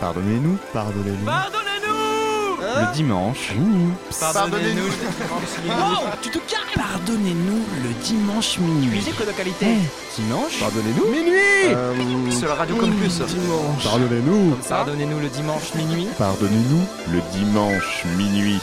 Pardonnez-nous, pardonnez-nous. Pardonnez-nous Le dimanche. Pardonnez-nous Oh, tu te calmes Pardonnez-nous le dimanche minuit. Musique de qualité Dimanche Pardonnez-nous. Minuit euh, Sur la radio Campus Dimanche. Pardonnez-nous. Pardonnez-nous le dimanche minuit Pardonnez-nous. Le dimanche minuit.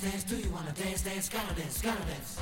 dance, dance, do you wanna dance, dance, gotta dance, gotta dance.